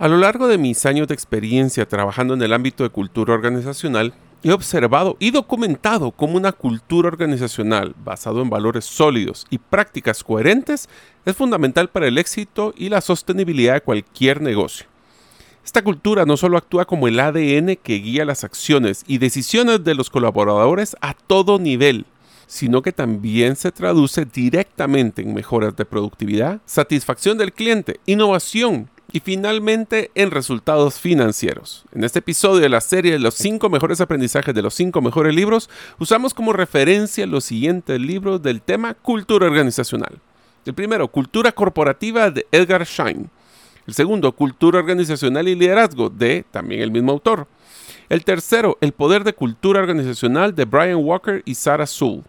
A lo largo de mis años de experiencia trabajando en el ámbito de cultura organizacional, he observado y documentado cómo una cultura organizacional basada en valores sólidos y prácticas coherentes es fundamental para el éxito y la sostenibilidad de cualquier negocio. Esta cultura no solo actúa como el ADN que guía las acciones y decisiones de los colaboradores a todo nivel, sino que también se traduce directamente en mejoras de productividad, satisfacción del cliente, innovación y finalmente en resultados financieros. En este episodio de la serie de los 5 mejores aprendizajes de los 5 mejores libros, usamos como referencia los siguientes libros del tema cultura organizacional. El primero, Cultura Corporativa de Edgar Schein. El segundo, Cultura Organizacional y Liderazgo de también el mismo autor. El tercero, El Poder de Cultura Organizacional de Brian Walker y Sarah Sewell.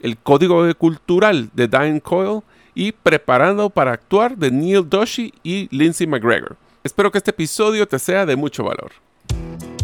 El Código Cultural de Diane Coyle y Preparando para Actuar de Neil Doshi y Lindsay McGregor. Espero que este episodio te sea de mucho valor.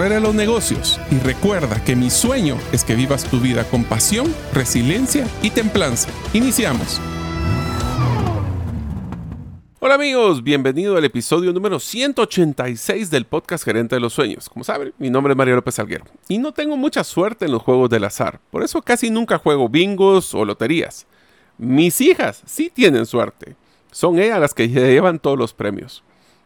de los negocios. Y recuerda que mi sueño es que vivas tu vida con pasión, resiliencia y templanza. Iniciamos. Hola amigos, bienvenido al episodio número 186 del podcast Gerente de los Sueños. Como saben, mi nombre es Mario López Alguero y no tengo mucha suerte en los juegos del azar, por eso casi nunca juego bingos o loterías. Mis hijas sí tienen suerte, son ellas las que llevan todos los premios.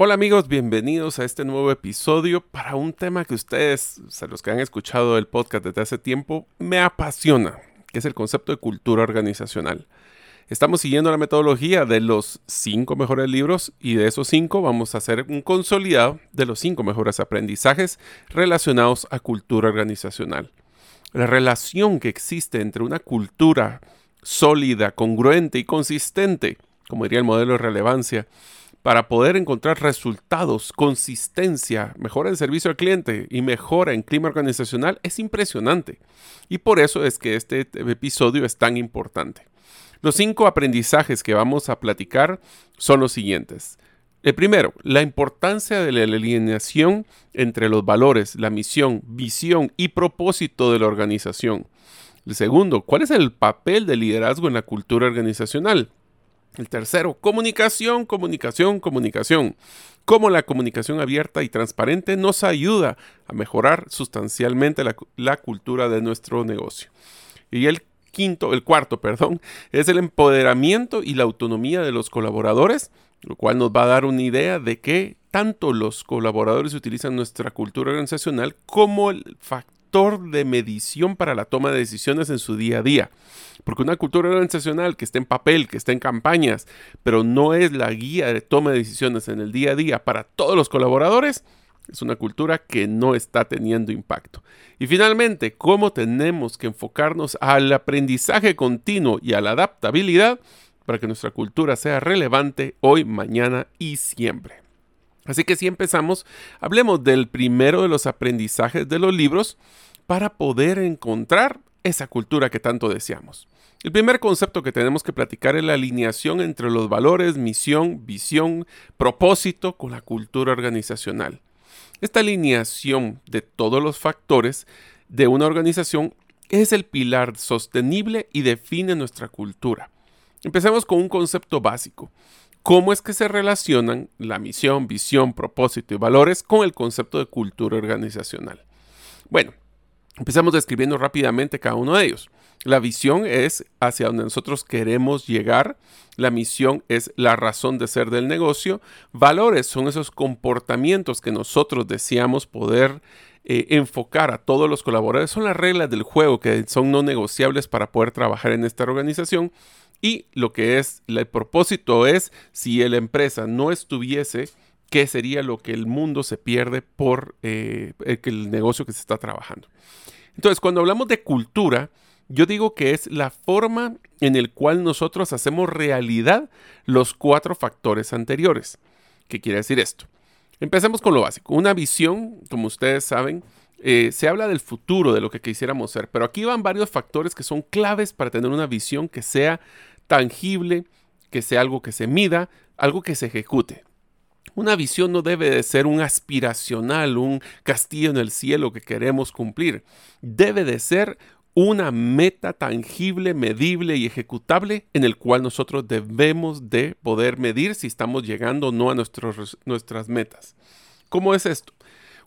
Hola amigos, bienvenidos a este nuevo episodio para un tema que ustedes, los que han escuchado el podcast desde hace tiempo, me apasiona, que es el concepto de cultura organizacional. Estamos siguiendo la metodología de los cinco mejores libros y de esos cinco vamos a hacer un consolidado de los cinco mejores aprendizajes relacionados a cultura organizacional. La relación que existe entre una cultura sólida, congruente y consistente, como diría el modelo de relevancia, para poder encontrar resultados, consistencia, mejora en servicio al cliente y mejora en clima organizacional es impresionante. Y por eso es que este episodio es tan importante. Los cinco aprendizajes que vamos a platicar son los siguientes. El primero, la importancia de la alineación entre los valores, la misión, visión y propósito de la organización. El segundo, ¿cuál es el papel del liderazgo en la cultura organizacional? El tercero, comunicación, comunicación, comunicación. Cómo la comunicación abierta y transparente nos ayuda a mejorar sustancialmente la, cultura de nuestro negocio. Y el quinto, el cuarto, perdón, es el empoderamiento y la autonomía de los colaboradores, lo cual nos va a dar una idea de que tanto los colaboradores utilizan nuestra cultura organizacional como el factor de medición para la toma de decisiones en su día a día. Porque una cultura organizacional que esté en papel, que esté en campañas, pero no es la guía de toma de decisiones en el día a día para todos los colaboradores, es una cultura que no está teniendo impacto. Y finalmente, ¿cómo tenemos que enfocarnos al aprendizaje continuo y a la adaptabilidad para que nuestra cultura sea relevante hoy, mañana y siempre? Así que si empezamos, hablemos del primero de los aprendizajes de los libros para poder encontrar esa cultura que tanto deseamos. El primer concepto que tenemos que platicar es la alineación entre los valores, misión, visión, propósito con la cultura organizacional. Esta alineación de todos los factores de una organización es el pilar sostenible y define nuestra cultura. Empecemos con un concepto básico. ¿Cómo es que se relacionan la misión, visión, propósito y valores con el concepto de cultura organizacional? Bueno, empezamos describiendo rápidamente cada uno de ellos. La visión es hacia donde nosotros queremos llegar. La misión es la razón de ser del negocio. Valores son esos comportamientos que nosotros deseamos poder eh, enfocar a todos los colaboradores. Son las reglas del juego que son no negociables para poder trabajar en esta organización. Y lo que es el propósito es si la empresa no estuviese, ¿qué sería lo que el mundo se pierde por eh, el negocio que se está trabajando? Entonces, cuando hablamos de cultura, yo digo que es la forma en el cual nosotros hacemos realidad los cuatro factores anteriores. ¿Qué quiere decir esto? Empecemos con lo básico. Una visión, como ustedes saben, eh, se habla del futuro, de lo que quisiéramos ser, pero aquí van varios factores que son claves para tener una visión que sea tangible, que sea algo que se mida, algo que se ejecute. Una visión no debe de ser un aspiracional, un castillo en el cielo que queremos cumplir. Debe de ser una meta tangible, medible y ejecutable en el cual nosotros debemos de poder medir si estamos llegando o no a nuestras metas. ¿Cómo es esto?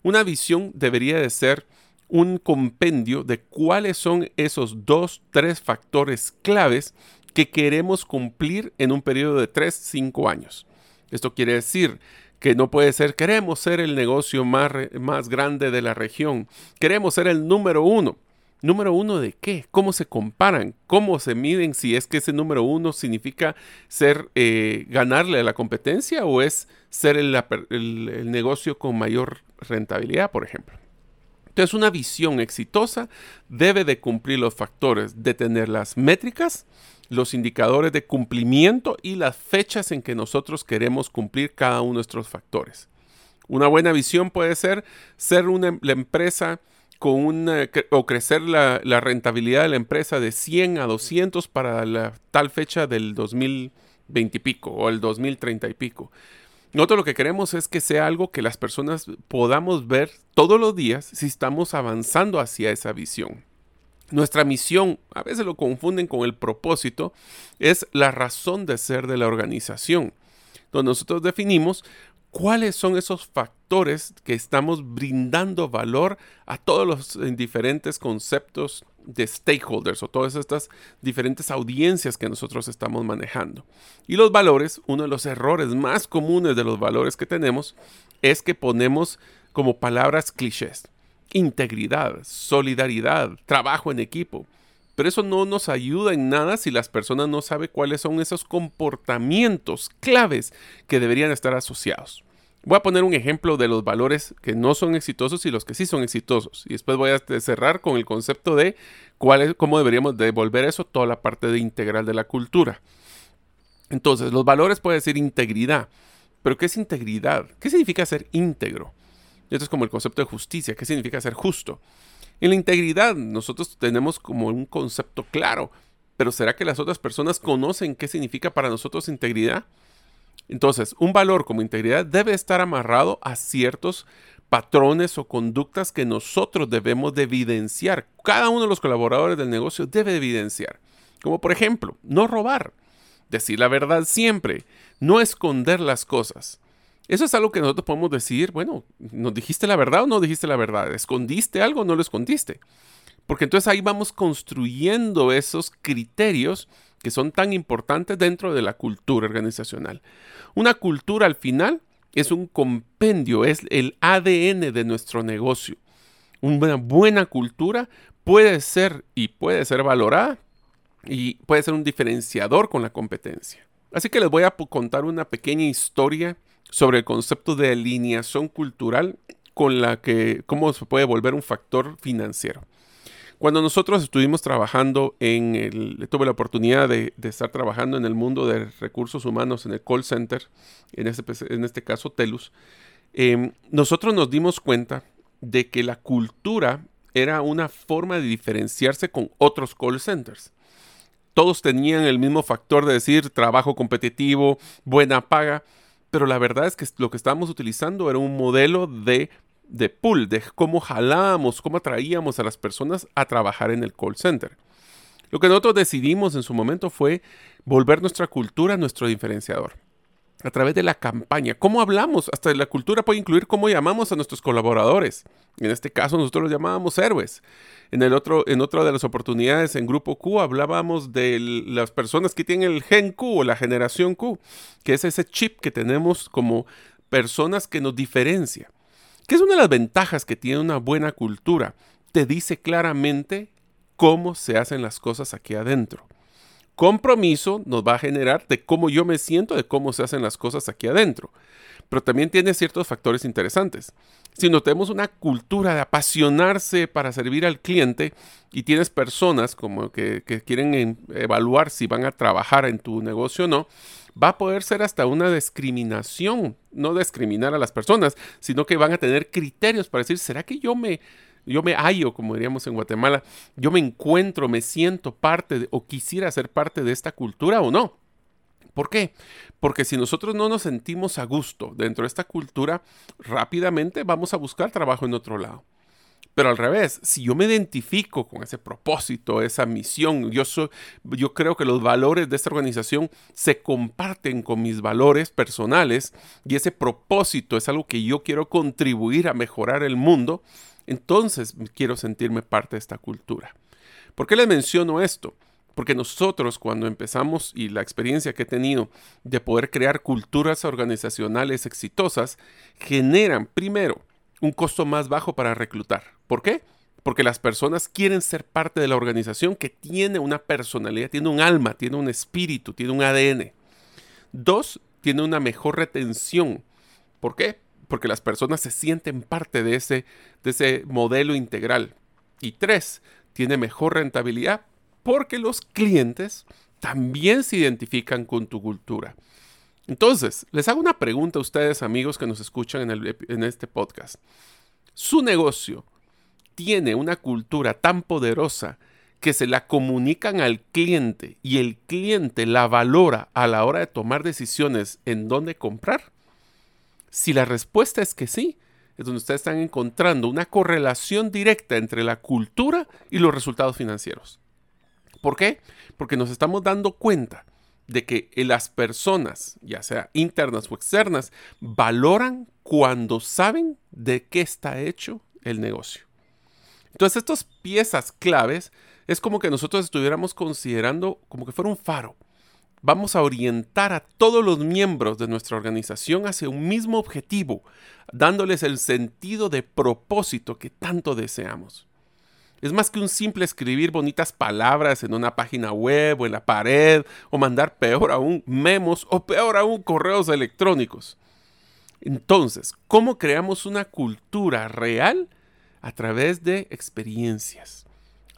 Una visión debería de ser un compendio de cuáles son esos dos, tres factores claves que queremos cumplir en un periodo de tres, cinco años. Esto quiere decir que no puede ser, queremos ser el negocio más, más grande de la región, queremos ser el número uno. Número uno de qué? ¿Cómo se comparan? ¿Cómo se miden si es que ese número uno significa ser eh, ganarle a la competencia o es ser el negocio con mayor rentabilidad, por ejemplo? Entonces, una visión exitosa debe de cumplir los factores de tener las métricas, los indicadores de cumplimiento y las fechas en que nosotros queremos cumplir cada uno de nuestros factores. Una buena visión puede ser ser una, la empresa con una, o crecer la, rentabilidad de la empresa de 100 a 200 para la tal fecha del 2020 y pico o el 2030 y pico. Nosotros lo que queremos es que sea algo que las personas podamos ver todos los días si estamos avanzando hacia esa visión. Nuestra misión, a veces lo confunden con el propósito, es la razón de ser de la organización, donde nosotros definimos cuáles son esos factores que estamos brindando valor a todos los diferentes conceptos de stakeholders o todas estas diferentes audiencias que nosotros estamos manejando. Y los valores, uno de los errores más comunes de los valores que tenemos es que ponemos como palabras clichés. Integridad, solidaridad, trabajo en equipo. Pero eso no nos ayuda en nada si las personas no saben cuáles son esos comportamientos claves que deberían estar asociados. Voy a poner un ejemplo de los valores que no son exitosos y los que sí son exitosos. Y después voy a cerrar con el concepto de cuál cómo deberíamos devolver eso, toda la parte de integral de la cultura. Entonces, los valores pueden ser integridad. Pero ¿qué es integridad? ¿Qué significa ser íntegro? Esto es como el concepto de justicia. ¿Qué significa ser justo? En la integridad nosotros tenemos como un concepto claro, pero ¿será que las otras personas conocen qué significa para nosotros integridad? Entonces, un valor como integridad debe estar amarrado a ciertos patrones o conductas que nosotros debemos de evidenciar. Cada uno de los colaboradores del negocio debe evidenciar. Como por ejemplo, no robar, decir la verdad siempre, no esconder las cosas. Eso es algo que nosotros podemos decir, bueno, ¿nos dijiste la verdad o no dijiste la verdad? ¿Escondiste algo o no lo escondiste? Porque entonces ahí vamos construyendo esos criterios que son tan importantes dentro de la cultura organizacional. Una cultura al final es un compendio, es el ADN de nuestro negocio. Una buena cultura puede ser y puede ser valorada y puede ser un diferenciador con la competencia. Así que les voy a contar una pequeña historia sobre el concepto de alineación cultural con la que cómo se puede volver un factor financiero. Cuando nosotros estuvimos trabajando en el, tuve la oportunidad de, estar trabajando en el mundo de recursos humanos, en el call center, en este, caso Telus, em, nosotros nos dimos cuenta de que la cultura era una forma de diferenciarse con otros call centers. todos tenían el mismo factor de decir trabajo competitivo, buena paga, pero la verdad es que lo que estábamos utilizando era un modelo de, de pull, de cómo jalábamos, cómo atraíamos a las personas a trabajar en el call center. Lo que nosotros decidimos en su momento fue volver nuestra cultura nuestro diferenciador a través de la campaña. ¿Cómo hablamos? Hasta la cultura puede incluir cómo llamamos a nuestros colaboradores. En este caso nosotros los llamábamos héroes. En, el otro, en otra de las oportunidades en Grupo Q hablábamos de las personas que tienen el gen Q o la generación Q, que es ese chip que tenemos como personas que nos diferencia. ¿Qué es una de las ventajas que tiene una buena cultura? Te dice claramente cómo se hacen las cosas aquí adentro compromiso nos va a generar de cómo yo me siento, de cómo se hacen las cosas aquí adentro. Pero también tiene ciertos factores interesantes. Si no tenemos una cultura de apasionarse para servir al cliente y tienes personas como que, que quieren evaluar si van a trabajar en tu negocio o no, va a poder ser hasta una discriminación, no discriminar a las personas, sino que van a tener criterios para decir, ¿será que yo me yo me hallo, como diríamos en Guatemala, yo me encuentro, me siento parte o quisiera ser parte de esta cultura o no. ¿Por qué? Porque si nosotros no nos sentimos a gusto dentro de esta cultura, rápidamente vamos a buscar trabajo en otro lado. Pero al revés, si yo me identifico con ese propósito, esa misión, yo, soy, yo creo que los valores de esta organización se comparten con mis valores personales y ese propósito es algo que yo quiero contribuir a mejorar el mundo, entonces quiero sentirme parte de esta cultura. ¿Por qué les menciono esto? Porque nosotros cuando empezamos y la experiencia que he tenido de poder crear culturas organizacionales exitosas, generan primero un costo más bajo para reclutar. ¿Por qué? Porque las personas quieren ser parte de la organización que tiene una personalidad, tiene un alma, tiene un espíritu, tiene un ADN. Dos, tiene una mejor retención. ¿Por qué? porque las personas se sienten parte de ese, de ese modelo integral. Y tres, tiene mejor rentabilidad porque los clientes también se identifican con tu cultura. Entonces, les hago una pregunta a ustedes, amigos que nos escuchan en, en este podcast. ¿Su negocio tiene una cultura tan poderosa que se la comunican al cliente y el cliente la valora a la hora de tomar decisiones en dónde comprar? Si la respuesta es que sí, es donde ustedes están encontrando una correlación directa entre la cultura y los resultados financieros. ¿Por qué? Porque nos estamos dando cuenta de que las personas, ya sea internas o externas, valoran cuando saben de qué está hecho el negocio. Entonces, estas piezas claves es como que nosotros estuviéramos considerando como que fuera un faro vamos a orientar a todos los miembros de nuestra organización hacia un mismo objetivo, dándoles el sentido de propósito que tanto deseamos. Es más que un simple escribir bonitas palabras en una página web o en la pared o mandar peor aún memos o peor aún correos electrónicos. Entonces, ¿cómo creamos una cultura real? A través de experiencias,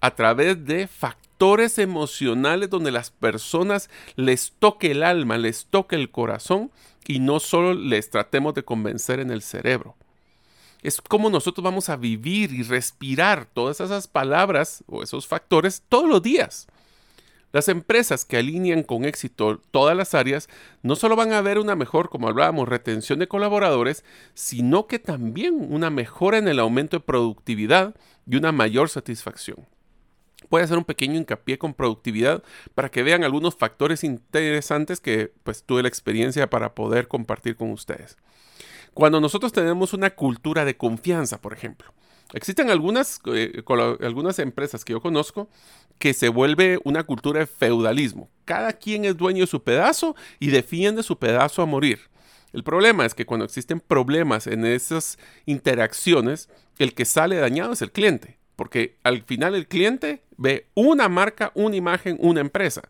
a través de factores emocionales donde las personas les toque el alma, les toque el corazón y no solo les tratemos de convencer en el cerebro. Es como nosotros vamos a vivir y respirar todas esas palabras o esos factores todos los días. Las empresas que alinean con éxito todas las áreas no solo van a ver una mejor, como hablábamos, retención de colaboradores, sino que también una mejora en el aumento de productividad y una mayor satisfacción. Voy a hacer un pequeño hincapié con productividad para que vean algunos factores interesantes que pues tuve la experiencia para poder compartir con ustedes. Cuando nosotros tenemos una cultura de confianza, por ejemplo, existen algunas, eh, algunas empresas que yo conozco que se vuelve una cultura de feudalismo. Cada quien es dueño de su pedazo y defiende su pedazo a morir. El problema es que cuando existen problemas en esas interacciones, el que sale dañado es el cliente. Porque al final el cliente ve una marca, una imagen, una empresa.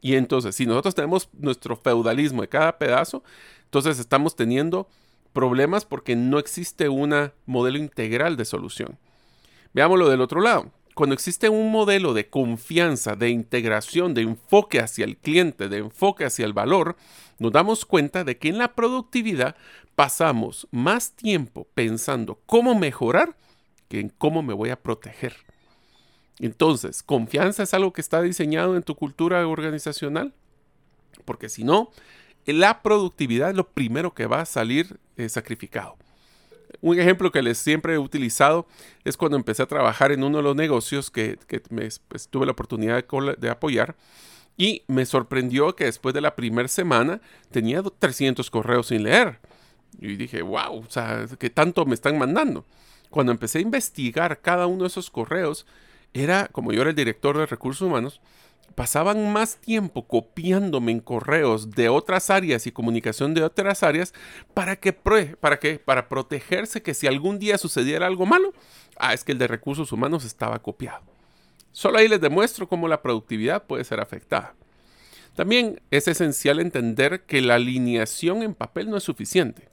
Y entonces, si nosotros tenemos nuestro feudalismo de cada pedazo, entonces estamos teniendo problemas porque no existe un modelo integral de solución. Veámoslo del otro lado. Cuando existe un modelo de confianza, de integración, de enfoque hacia el cliente, de enfoque hacia el valor, nos damos cuenta de que en la productividad pasamos más tiempo pensando cómo mejorar que en cómo me voy a proteger. Entonces, ¿confianza es algo que está diseñado en tu cultura organizacional? Porque si no, la productividad es lo primero que va a salir eh, sacrificado. Un ejemplo que les siempre he utilizado es cuando empecé a trabajar en uno de los negocios que, pues, tuve la oportunidad de, apoyar y me sorprendió que después de la primera semana tenía 300 correos sin leer. Y dije, wow, o sea, ¿qué tanto me están mandando? Cuando empecé a investigar cada uno de esos correos, era, como yo era el director de recursos humanos, pasaban más tiempo copiándome en correos de otras áreas y comunicación de otras áreas para que, para que, para protegerse que si algún día sucediera algo malo, ah, es que el de recursos humanos estaba copiado. Solo ahí les demuestro cómo la productividad puede ser afectada. También es esencial entender que la alineación en papel no es suficiente.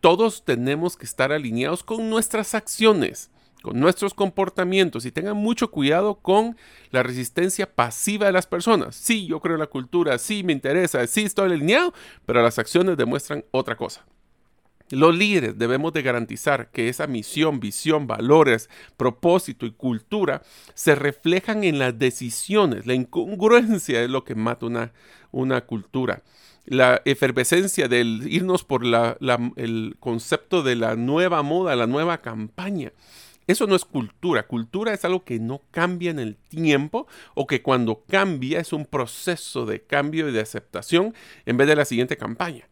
Todos tenemos que estar alineados con nuestras acciones con nuestros comportamientos y tengan mucho cuidado con la resistencia pasiva de las personas. Sí, yo creo en la cultura, sí me interesa, sí estoy alineado, pero las acciones demuestran otra cosa. Los líderes debemos de garantizar que esa misión, visión, valores, propósito y cultura se reflejan en las decisiones. La incongruencia es lo que mata una, una cultura. La efervescencia del irnos por el concepto de la nueva moda, la nueva campaña. Eso no es cultura. Cultura es algo que no cambia en el tiempo o que cuando cambia es un proceso de cambio y de aceptación en vez de la siguiente campaña.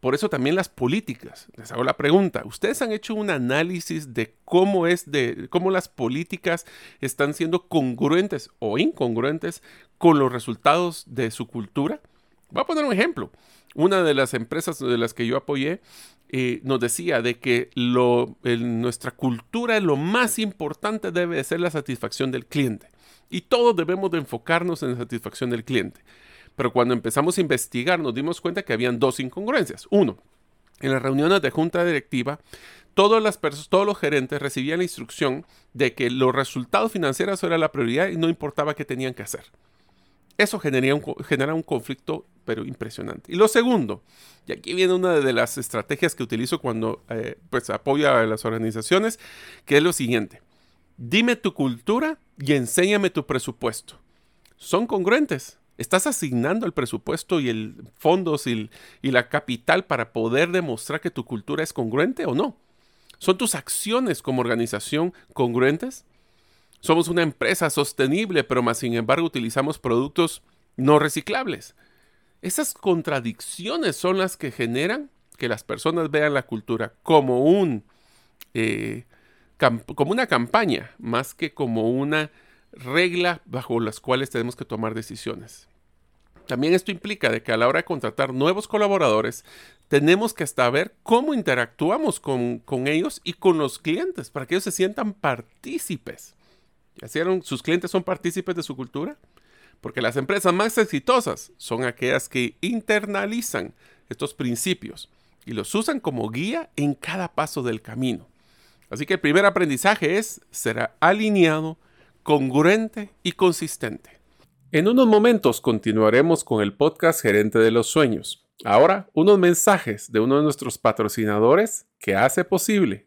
Por eso también las políticas. Les hago la pregunta. ¿Ustedes han hecho un análisis de cómo es de cómo las políticas están siendo congruentes o incongruentes con los resultados de su cultura? Voy a poner un ejemplo. Una de las empresas de las que yo apoyé eh, nos decía de que lo, nuestra cultura lo más importante debe ser la satisfacción del cliente. Y todos debemos de enfocarnos en la satisfacción del cliente. Pero cuando empezamos a investigar nos dimos cuenta que habían dos incongruencias. Uno, en las reuniones de junta directiva, todas las todos los gerentes recibían la instrucción de que los resultados financieros eran la prioridad y no importaba qué tenían que hacer. Eso genera un, un conflicto, pero impresionante. Y lo segundo, y aquí viene una de las estrategias que utilizo cuando eh, pues apoyo a las organizaciones, que es lo siguiente. Dime tu cultura y enséñame tu presupuesto. ¿Son congruentes? ¿Estás asignando el presupuesto y el fondos y, y la capital para poder demostrar que tu cultura es congruente o no? ¿Son tus acciones como organización congruentes? Somos una empresa sostenible, pero más sin embargo utilizamos productos no reciclables. Esas contradicciones son las que generan que las personas vean la cultura eh, como una campaña más que como una regla bajo las cuales tenemos que tomar decisiones. También esto implica de que a la hora de contratar nuevos colaboradores tenemos que hasta ver cómo interactuamos con, con ellos y con los clientes para que ellos se sientan partícipes. ¿Sus clientes son partícipes de su cultura? Porque las empresas más exitosas son aquellas que internalizan estos principios y los usan como guía en cada paso del camino. Así que el primer aprendizaje es ser alineado, congruente y consistente. En unos momentos continuaremos con el podcast Gerente de los Sueños. Ahora, unos mensajes de uno de nuestros patrocinadores que hace posible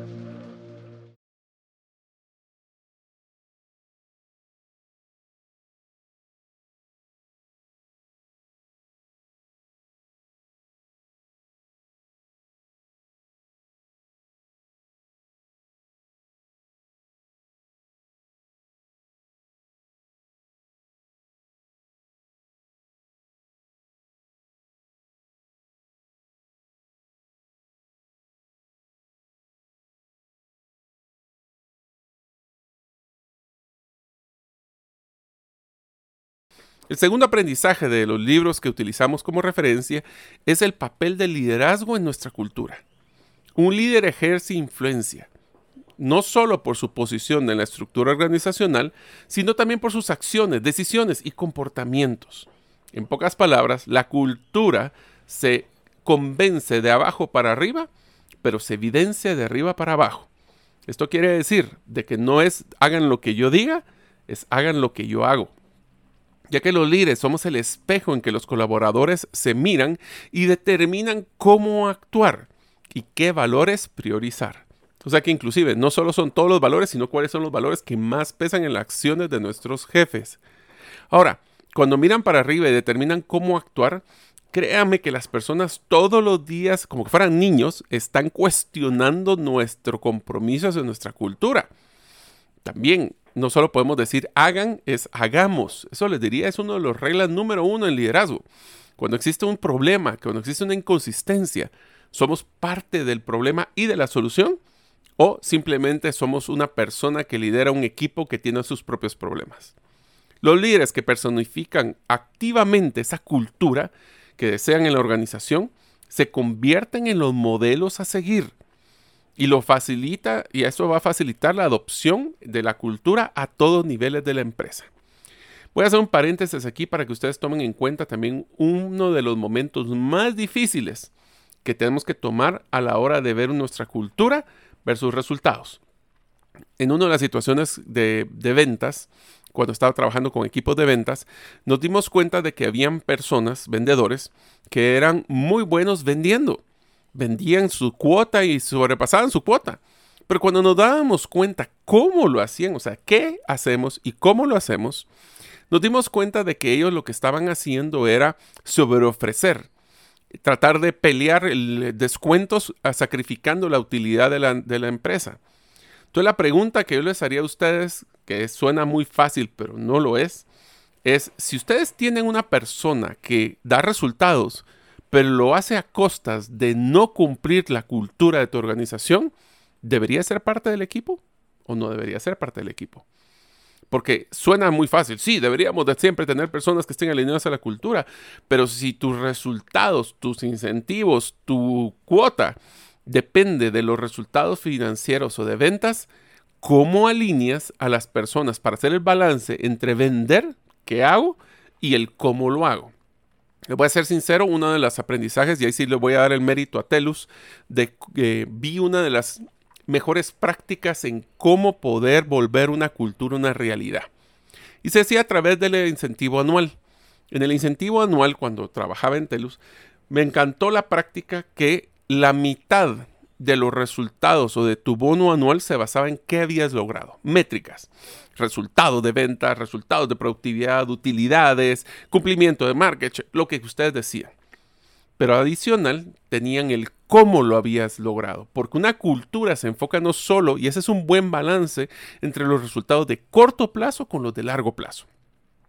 El segundo aprendizaje de los libros que utilizamos como referencia es el papel del liderazgo en nuestra cultura. Un líder ejerce influencia. no solo por su posición en la estructura organizacional, sino también por sus acciones, decisiones y comportamientos. En pocas palabras, la cultura se convence de abajo para arriba, pero se evidencia de arriba para abajo. Esto quiere decir de que no es hagan lo que yo diga, es hagan lo que yo hago. Ya que los líderes somos el espejo en que los colaboradores se miran y determinan cómo actuar y qué valores priorizar. O sea que inclusive no solo son todos los valores, sino cuáles son los valores que más pesan en las acciones de nuestros jefes. Ahora, cuando miran para arriba y determinan cómo actuar, créanme que las personas todos los días, como que fueran niños, están cuestionando nuestro compromiso hacia nuestra cultura. También, no solo podemos decir hagan, es hagamos. Eso les diría, es una de las reglas número uno en liderazgo. Cuando existe un problema, cuando existe una inconsistencia, somos parte del problema y de la solución o simplemente somos una persona que lidera un equipo que tiene sus propios problemas. Los líderes que personifican activamente esa cultura que desean en la organización se convierten en los modelos a seguir y lo facilita y eso va a facilitar la adopción de la cultura a todos niveles de la empresa. Voy a hacer un paréntesis aquí para que ustedes tomen en cuenta también uno de los momentos más difíciles que tenemos que tomar a la hora de ver nuestra cultura versus resultados. En una de las situaciones de, de ventas, cuando estaba trabajando con equipos de ventas, nos dimos cuenta de que habían personas, vendedores, que eran muy buenos vendiendo. Vendían su cuota y sobrepasaban su cuota. Pero cuando nos dábamos cuenta cómo lo hacían, o sea, qué hacemos y cómo lo hacemos, nos dimos cuenta de que ellos lo que estaban haciendo era sobreofrecer, tratar de pelear el descuentos sacrificando la utilidad de la, de la empresa. Entonces la pregunta que yo les haría a ustedes, que suena muy fácil pero no lo es, es si ustedes tienen una persona que da resultados, pero lo hace a costas de no cumplir la cultura de tu organización, ¿debería ser parte del equipo o no debería ser parte del equipo? Porque suena muy fácil. Sí, deberíamos de siempre tener personas que estén alineadas a la cultura, pero si tus resultados, tus incentivos, tu cuota depende de los resultados financieros o de ventas, cómo alineas a las personas para hacer el balance entre vender, qué hago, y el cómo lo hago. Voy a ser sincero, uno de los aprendizajes, y ahí sí le voy a dar el mérito a Telus, de que vi una de las mejores prácticas en cómo poder volver una cultura una realidad. Y se hacía a través del incentivo anual. En el incentivo anual, cuando trabajaba en Telus, me encantó la práctica que la mitad de los resultados o de tu bono anual se basaba en qué habías logrado. Métricas, resultados de ventas, resultados de productividad, utilidades, cumplimiento de market, lo que ustedes decían. Pero adicional, tenían el cómo lo habías logrado, porque una cultura se enfoca no solo, y ese es un buen balance entre los resultados de corto plazo con los de largo plazo.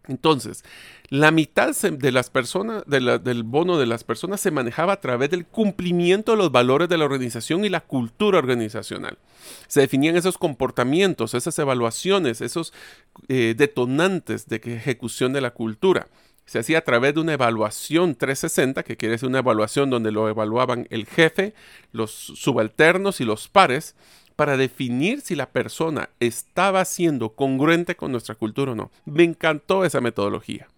Entonces, la mitad de las personas, del bono de las personas se manejaba a través del cumplimiento de los valores de la organización y la cultura organizacional. Se definían esos comportamientos, esas evaluaciones, esos eh, detonantes de ejecución de la cultura. Se hacía a través de una evaluación 360, que quiere decir una evaluación donde lo evaluaban el jefe, los subalternos y los pares para definir si la persona estaba siendo congruente con nuestra cultura o no. Me encantó esa metodología.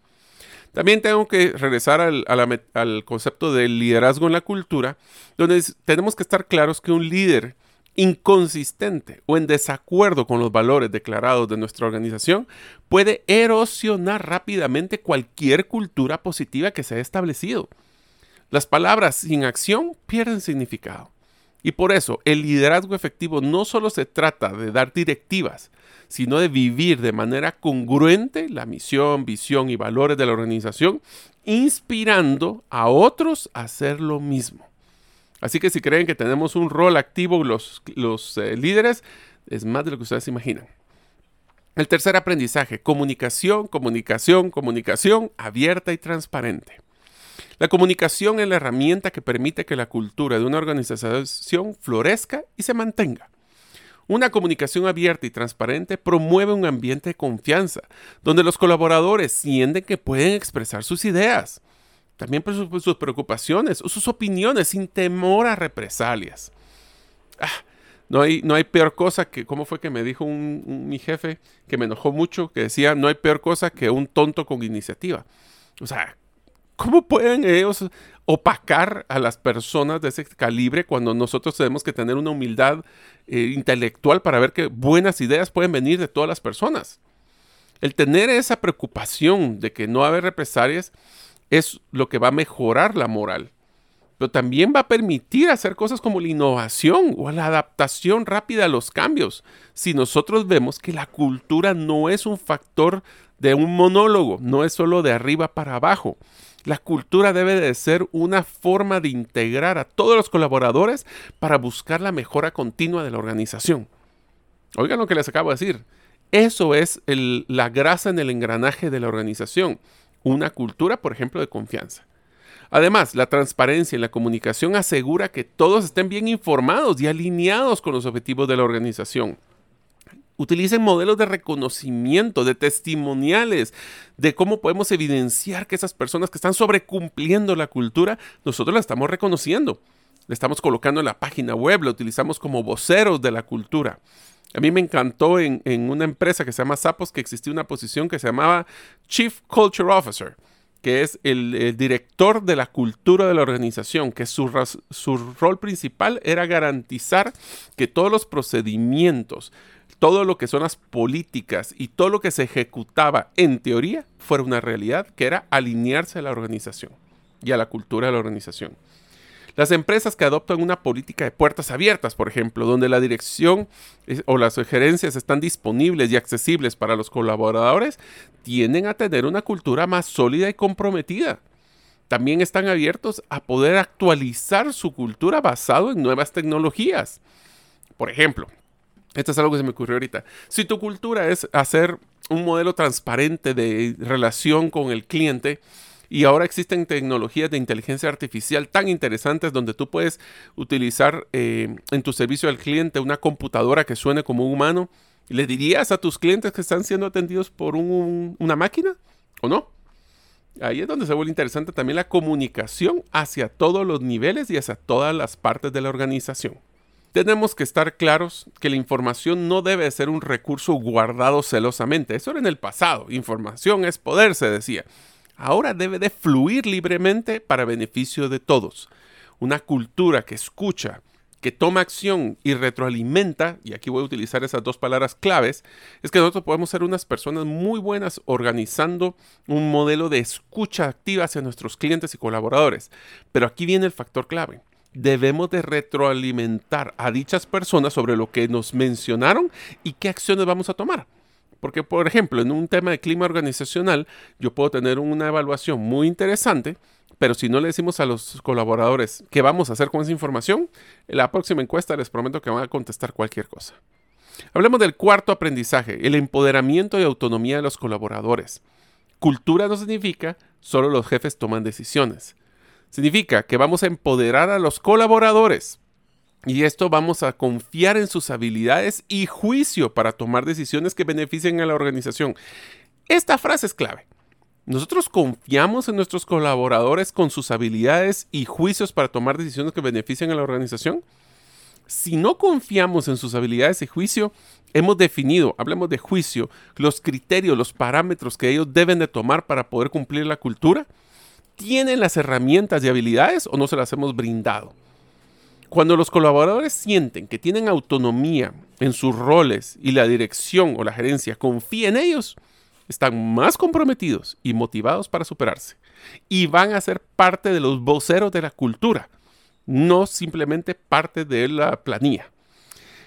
También tengo que regresar al, al, concepto del liderazgo en la cultura, donde tenemos que estar claros que un líder inconsistente o en desacuerdo con los valores declarados de nuestra organización puede erosionar rápidamente cualquier cultura positiva que se haya establecido. Las palabras sin acción pierden significado. Y por eso el liderazgo efectivo no solo se trata de dar directivas, sino de vivir de manera congruente la misión, visión y valores de la organización, inspirando a otros a hacer lo mismo. Así que si creen que tenemos un rol activo los, los eh, líderes, es más de lo que ustedes imaginan. El tercer aprendizaje, comunicación, comunicación, comunicación abierta y transparente. La comunicación es la herramienta que permite que la cultura de una organización florezca y se mantenga. Una comunicación abierta y transparente promueve un ambiente de confianza, donde los colaboradores sienten que pueden expresar sus ideas, también sus, preocupaciones o sus opiniones sin temor a represalias. Ah, No hay, no hay peor cosa que, ¿cómo fue que me dijo mi jefe que me enojó mucho? Que decía, no hay peor cosa que un tonto con iniciativa. O sea, ¿cómo pueden ellos opacar a las personas de ese calibre cuando nosotros tenemos que tener una humildad eh, intelectual para ver que buenas ideas pueden venir de todas las personas? El tener esa preocupación de que no va haber represalias es lo que va a mejorar la moral pero también va a permitir hacer cosas como la innovación o la adaptación rápida a los cambios. Si nosotros vemos que la cultura no es un factor de un monólogo, no es solo de arriba para abajo. La cultura debe de ser una forma de integrar a todos los colaboradores para buscar la mejora continua de la organización. Oigan lo que les acabo de decir. Eso es la grasa en el engranaje de la organización. Una cultura, por ejemplo, de confianza. Además, la transparencia en la comunicación asegura que todos estén bien informados y alineados con los objetivos de la organización. Utilicen modelos de reconocimiento, de testimoniales, de cómo podemos evidenciar que esas personas que están sobrecumpliendo la cultura, nosotros la estamos reconociendo. La estamos colocando en la página web, la utilizamos como voceros de la cultura. A mí me encantó en, una empresa que se llama Sapos que existía una posición que se llamaba Chief Culture Officer que es el, director de la cultura de la organización, que su rol principal era garantizar que todos los procedimientos, todo lo que son las políticas y todo lo que se ejecutaba en teoría fuera una realidad, que era alinearse a la organización y a la cultura de la organización. Las empresas que adoptan una política de puertas abiertas, por ejemplo, donde la dirección o las sugerencias están disponibles y accesibles para los colaboradores, tienden a tener una cultura más sólida y comprometida. También están abiertos a poder actualizar su cultura basado en nuevas tecnologías. Por ejemplo, esto es algo que se me ocurrió ahorita. Si tu cultura es hacer un modelo transparente de relación con el cliente, y ahora existen tecnologías de inteligencia artificial tan interesantes donde tú puedes utilizar eh, en tu servicio al cliente una computadora que suene como un humano. ¿Le dirías a tus clientes que están siendo atendidos por una máquina o no? Ahí es donde se vuelve interesante también la comunicación hacia todos los niveles y hacia todas las partes de la organización. Tenemos que estar claros que la información no debe ser un recurso guardado celosamente. Eso era en el pasado. Información es poder, se decía ahora debe de fluir libremente para beneficio de todos. Una cultura que escucha, que toma acción y retroalimenta, y aquí voy a utilizar esas dos palabras claves, es que nosotros podemos ser unas personas muy buenas organizando un modelo de escucha activa hacia nuestros clientes y colaboradores. Pero aquí viene el factor clave. Debemos de retroalimentar a dichas personas sobre lo que nos mencionaron y qué acciones vamos a tomar. Porque, por ejemplo, en un tema de clima organizacional, yo puedo tener una evaluación muy interesante, pero si no le decimos a los colaboradores qué vamos a hacer con esa información, en la próxima encuesta les prometo que van a contestar cualquier cosa. Hablemos del cuarto aprendizaje, el empoderamiento y autonomía de los colaboradores. Cultura no significa solo los jefes toman decisiones. Significa que vamos a empoderar a los colaboradores y esto vamos a confiar en sus habilidades y juicio para tomar decisiones que beneficien a la organización. Esta frase es clave. Nosotros confiamos en nuestros colaboradores con sus habilidades y juicios para tomar decisiones que beneficien a la organización. Si no confiamos en sus habilidades y juicio, hemos definido, hablemos de juicio, los criterios, los parámetros que ellos deben de tomar para poder cumplir la cultura. ¿Tienen las herramientas y habilidades o no se las hemos brindado? Cuando los colaboradores sienten que tienen autonomía en sus roles y la dirección o la gerencia confía en ellos, están más comprometidos y motivados para superarse y van a ser parte de los voceros de la cultura, no simplemente parte de la planilla.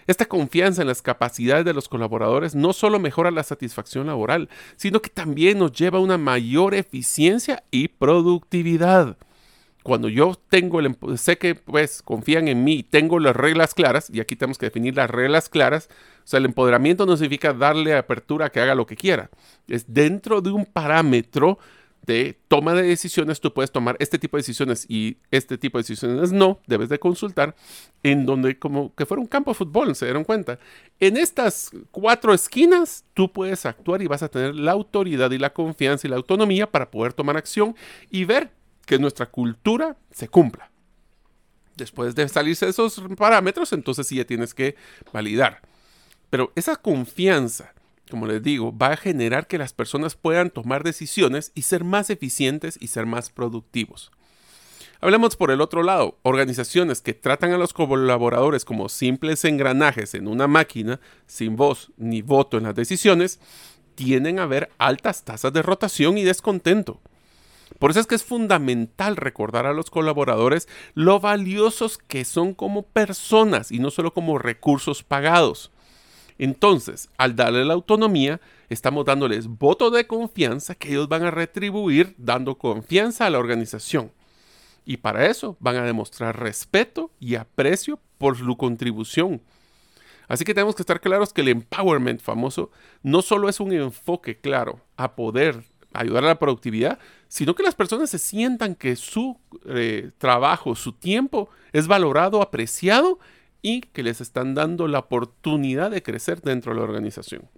Esta confianza en las capacidades de los colaboradores no solo mejora la satisfacción laboral, sino que también nos lleva a una mayor eficiencia y productividad. Cuando yo tengo el, sé que pues confían en mí, tengo las reglas claras, y aquí tenemos que definir las reglas claras, o sea, el empoderamiento no significa darle apertura a que haga lo que quiera, es dentro de un parámetro de toma de decisiones, tú puedes tomar este tipo de decisiones y este tipo de decisiones no, debes de consultar en donde como que fuera un campo de fútbol, se dieron cuenta. En estas cuatro esquinas tú puedes actuar y vas a tener la autoridad y la confianza y la autonomía para poder tomar acción y ver que nuestra cultura se cumpla. Después de salirse de esos parámetros, entonces sí ya tienes que validar. Pero esa confianza, como les digo, va a generar que las personas puedan tomar decisiones y ser más eficientes y ser más productivos. Hablemos por el otro lado, organizaciones que tratan a los colaboradores como simples engranajes en una máquina, sin voz ni voto en las decisiones, tienden a ver altas tasas de rotación y descontento. Por eso es que es fundamental recordar a los colaboradores lo valiosos que son como personas y no solo como recursos pagados. Entonces, al darle la autonomía, estamos dándoles voto de confianza que ellos van a retribuir dando confianza a la organización. Y para eso van a demostrar respeto y aprecio por su contribución. Así que tenemos que estar claros que el empowerment famoso no solo es un enfoque claro a poder ayudar a la productividad, sino que las personas se sientan que su eh, trabajo, su tiempo es valorado, apreciado y que les están dando la oportunidad de crecer dentro de la organización.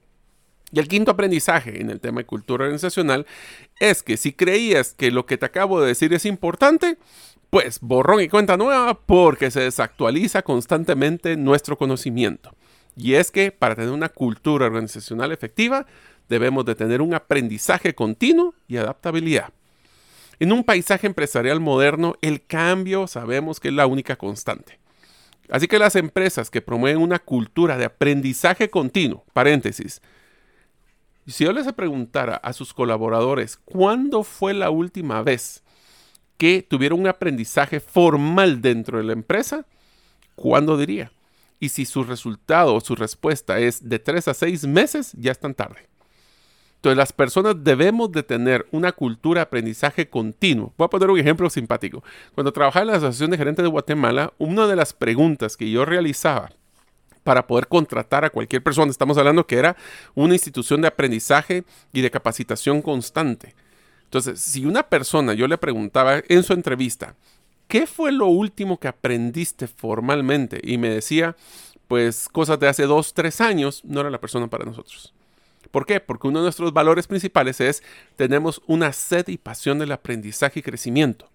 Y el quinto aprendizaje en el tema de cultura organizacional es que si creías que lo que te acabo de decir es importante, pues borrón y cuenta nueva porque se desactualiza constantemente nuestro conocimiento. Y es que para tener una cultura organizacional efectiva, debemos de tener un aprendizaje continuo y adaptabilidad. En un paisaje empresarial moderno, el cambio sabemos que es la única constante. Así que las empresas que promueven una cultura de aprendizaje continuo, paréntesis, si yo les preguntara a sus colaboradores cuándo fue la última vez que tuvieron un aprendizaje formal dentro de la empresa, ¿cuándo diría? Y si su resultado o su respuesta es de tres a seis meses, ya están tarde. Entonces las personas debemos de tener una cultura de aprendizaje continuo. Voy a poner un ejemplo simpático. Cuando trabajaba en la Asociación de Gerentes de Guatemala, una de las preguntas que yo realizaba para poder contratar a cualquier persona, estamos hablando que era una institución de aprendizaje y de capacitación constante. Entonces, si una persona, yo le preguntaba en su entrevista, ¿qué fue lo último que aprendiste formalmente? Y me decía, pues cosas de hace dos, tres años, no era la persona para nosotros. ¿Por qué? Porque uno de nuestros valores principales es tenemos una sed y pasión del aprendizaje y crecimiento.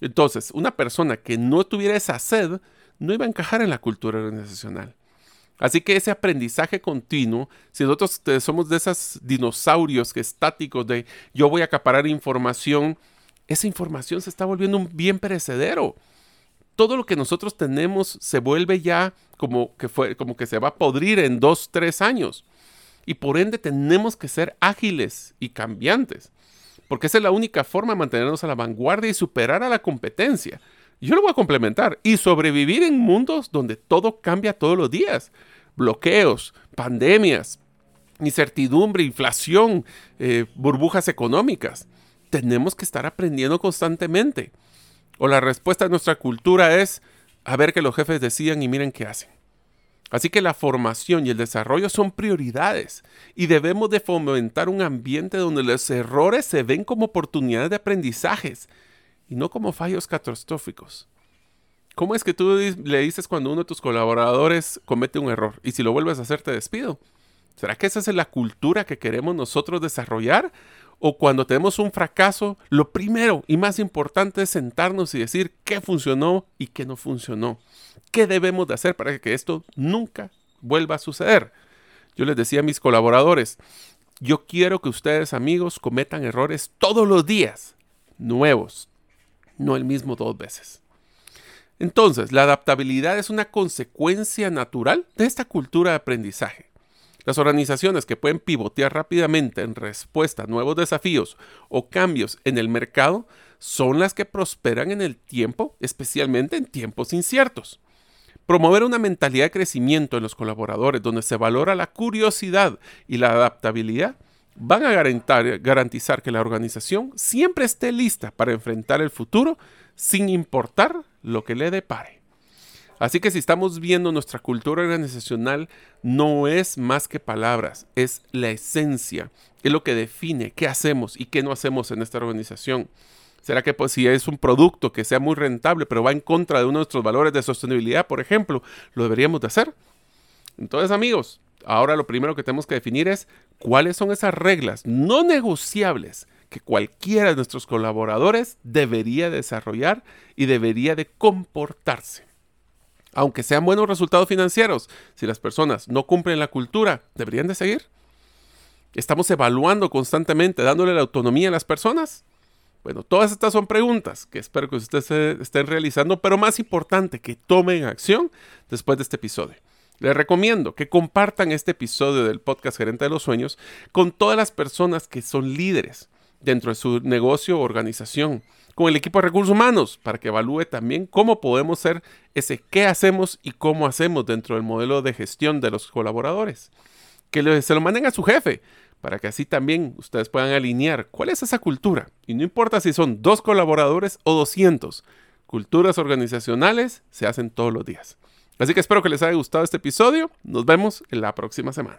Entonces, una persona que no tuviera esa sed no iba a encajar en la cultura organizacional. Así que ese aprendizaje continuo, si nosotros somos de esos dinosaurios que estáticos de yo voy a acaparar información, esa información se está volviendo un bien perecedero. Todo lo que nosotros tenemos se vuelve ya como que, fue, como que se va a podrir en dos, tres años y por ende tenemos que ser ágiles y cambiantes, porque esa es la única forma de mantenernos a la vanguardia y superar a la competencia. Yo lo voy a complementar y sobrevivir en mundos donde todo cambia todos los días. Bloqueos, pandemias, incertidumbre, inflación, eh, burbujas económicas. Tenemos que estar aprendiendo constantemente. O la respuesta de nuestra cultura es a ver que los jefes decían y miren qué hacen. Así que la formación y el desarrollo son prioridades y debemos de fomentar un ambiente donde los errores se ven como oportunidades de aprendizajes y no como fallos catastróficos. ¿Cómo es que tú le dices cuando uno de tus colaboradores comete un error y si lo vuelves a hacer te despido? ¿Será que esa es la cultura que queremos nosotros desarrollar? ¿O cuando tenemos un fracaso, lo primero y más importante es sentarnos y decir qué funcionó y qué no funcionó? ¿Qué debemos de hacer para que esto nunca vuelva a suceder? Yo les decía a mis colaboradores, yo quiero que ustedes amigos cometan errores todos los días, nuevos, no el mismo dos veces. Entonces, la adaptabilidad es una consecuencia natural de esta cultura de aprendizaje. Las organizaciones que pueden pivotear rápidamente en respuesta a nuevos desafíos o cambios en el mercado son las que prosperan en el tiempo, especialmente en tiempos inciertos. Promover una mentalidad de crecimiento en los colaboradores donde se valora la curiosidad y la adaptabilidad van a garantizar que la organización siempre esté lista para enfrentar el futuro sin importar lo que le depare. Así que si estamos viendo nuestra cultura organizacional, no es más que palabras, es la esencia, es lo que define qué hacemos y qué no hacemos en esta organización. ¿Será que pues, si es un producto que sea muy rentable, pero va en contra de uno de nuestros valores de sostenibilidad, por ejemplo, lo deberíamos de hacer? Entonces, amigos, ahora lo primero que tenemos que definir es cuáles son esas reglas no negociables que cualquiera de nuestros colaboradores debería desarrollar y debería de comportarse. Aunque sean buenos resultados financieros, si las personas no cumplen la cultura, ¿deberían de seguir? ¿Estamos evaluando constantemente, dándole la autonomía a las personas? Bueno, todas estas son preguntas que espero que ustedes estén realizando, pero más importante, que tomen acción después de este episodio. Les recomiendo que compartan este episodio del podcast Gerente de los Sueños con todas las personas que son líderes dentro de su negocio o organización, con el equipo de recursos humanos, para que evalúe también cómo podemos ser ese qué hacemos y cómo hacemos dentro del modelo de gestión de los colaboradores. Que se lo manden a su jefe, para que así también ustedes puedan alinear cuál es esa cultura. Y no importa si son dos colaboradores o 200, culturas organizacionales se hacen todos los días. Así que espero que les haya gustado este episodio. Nos vemos en la próxima semana.